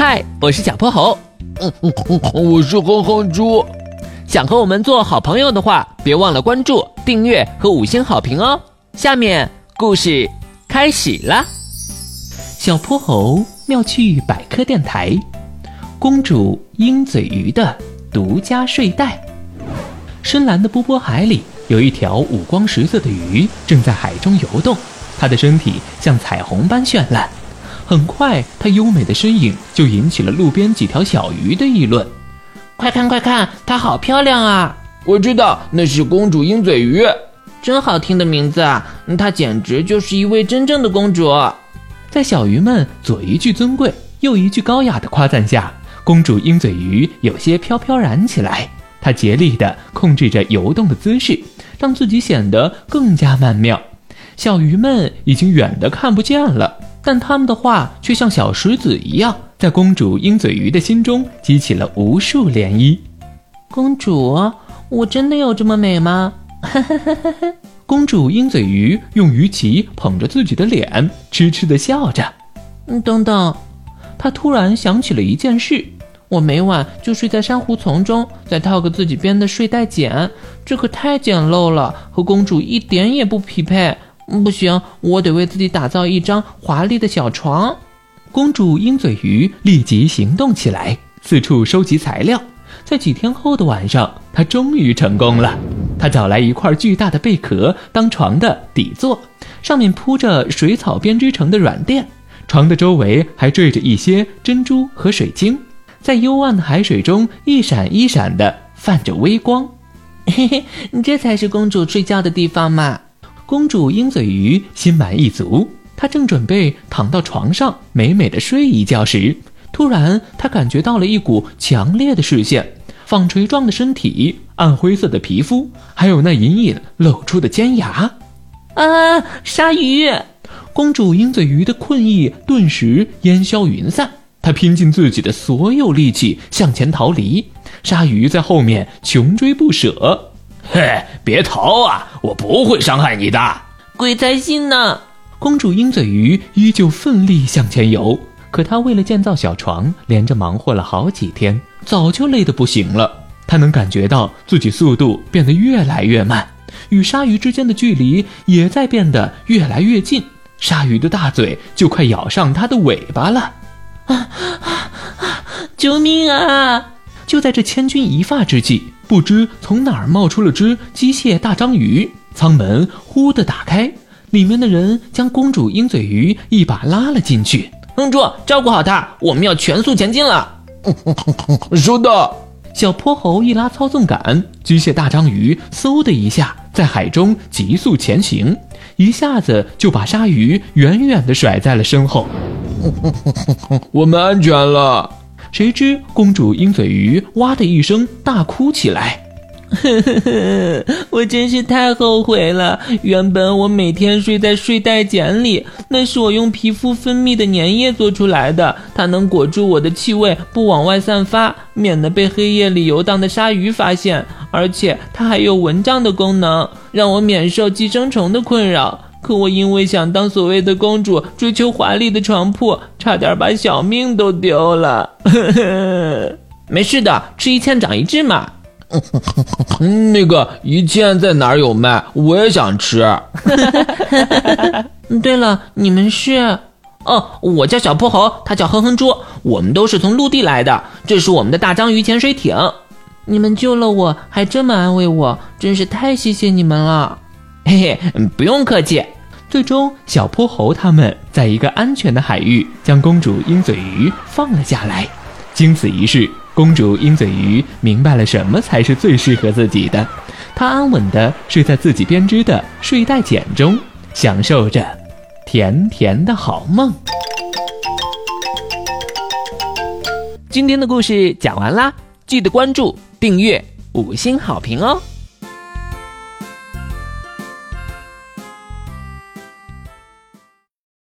嗨，我是小泼猴。嗯嗯嗯，我是哼哼猪。想和我们做好朋友的话，别忘了关注、订阅和五星好评哦。下面故事开始了。小泼猴妙趣百科电台，公主鹰嘴鱼的独家睡袋。深蓝的波波海里有一条五光十色的鱼正在海中游动，它的身体像彩虹般绚烂。很快，它优美的身影就引起了路边几条小鱼的议论。快看快看，她好漂亮啊！我知道那是公主鹰嘴鱼，真好听的名字啊！她简直就是一位真正的公主。在小鱼们左一句尊贵，右一句高雅的夸赞下，公主鹰嘴鱼有些飘飘然起来。她竭力地控制着游动的姿势，让自己显得更加曼妙。小鱼们已经远的看不见了。但他们的话却像小石子一样，在公主鹰嘴鱼的心中激起了无数涟漪。公主，我真的有这么美吗？公主鹰嘴鱼用鱼鳍捧着自己的脸，痴痴地笑着。等等，她突然想起了一件事：我每晚就睡在珊瑚丛中，再套个自己编的睡袋茧，这可太简陋了，和公主一点也不匹配。不行，我得为自己打造一张华丽的小床。公主鹰嘴鱼立即行动起来，四处收集材料。在几天后的晚上，她终于成功了。她找来一块巨大的贝壳当床的底座，上面铺着水草编织成的软垫，床的周围还缀着一些珍珠和水晶，在幽暗的海水中一闪一闪的泛着微光。嘿嘿，这才是公主睡觉的地方嘛！公主鹰嘴鱼心满意足，她正准备躺到床上美美的睡一觉时，突然她感觉到了一股强烈的视线，纺锤状的身体，暗灰色的皮肤，还有那隐隐露出的尖牙。啊！鲨鱼！公主鹰嘴鱼的困意顿时烟消云散，她拼尽自己的所有力气向前逃离，鲨鱼在后面穷追不舍。嘿，别逃啊！我不会伤害你的，鬼才信呢！公主鹰嘴鱼依旧奋力向前游，可她为了建造小床，连着忙活了好几天，早就累得不行了。她能感觉到自己速度变得越来越慢，与鲨鱼之间的距离也在变得越来越近，鲨鱼的大嘴就快咬上她的尾巴了！啊啊啊！救命啊！就在这千钧一发之际。不知从哪儿冒出了只机械大章鱼，舱门忽地打开，里面的人将公主鹰嘴鱼一把拉了进去。哼住，照顾好它，我们要全速前进了。收到。小泼猴一拉操纵杆，机械大章鱼嗖的一下在海中急速前行，一下子就把鲨鱼远远地甩在了身后。我们安全了。谁知公主鹰嘴鱼哇的一声大哭起来，呵呵呵，我真是太后悔了。原本我每天睡在睡袋茧里，那是我用皮肤分泌的粘液做出来的，它能裹住我的气味，不往外散发，免得被黑夜里游荡的鲨鱼发现。而且它还有蚊帐的功能，让我免受寄生虫的困扰。可我因为想当所谓的公主，追求华丽的床铺，差点把小命都丢了。没事的，吃一堑长一智嘛。那个一堑在哪儿有卖？我也想吃。对了，你们是？哦，我叫小泼猴，他叫哼哼猪，我们都是从陆地来的。这是我们的大章鱼潜水艇。你们救了我，还这么安慰我，真是太谢谢你们了。嘿嘿，不用客气。最终，小泼猴他们在一个安全的海域将公主鹰嘴鱼放了下来。经此一事，公主鹰嘴鱼明白了什么才是最适合自己的。她安稳地睡在自己编织的睡袋茧中，享受着甜甜的好梦。今天的故事讲完啦，记得关注、订阅、五星好评哦！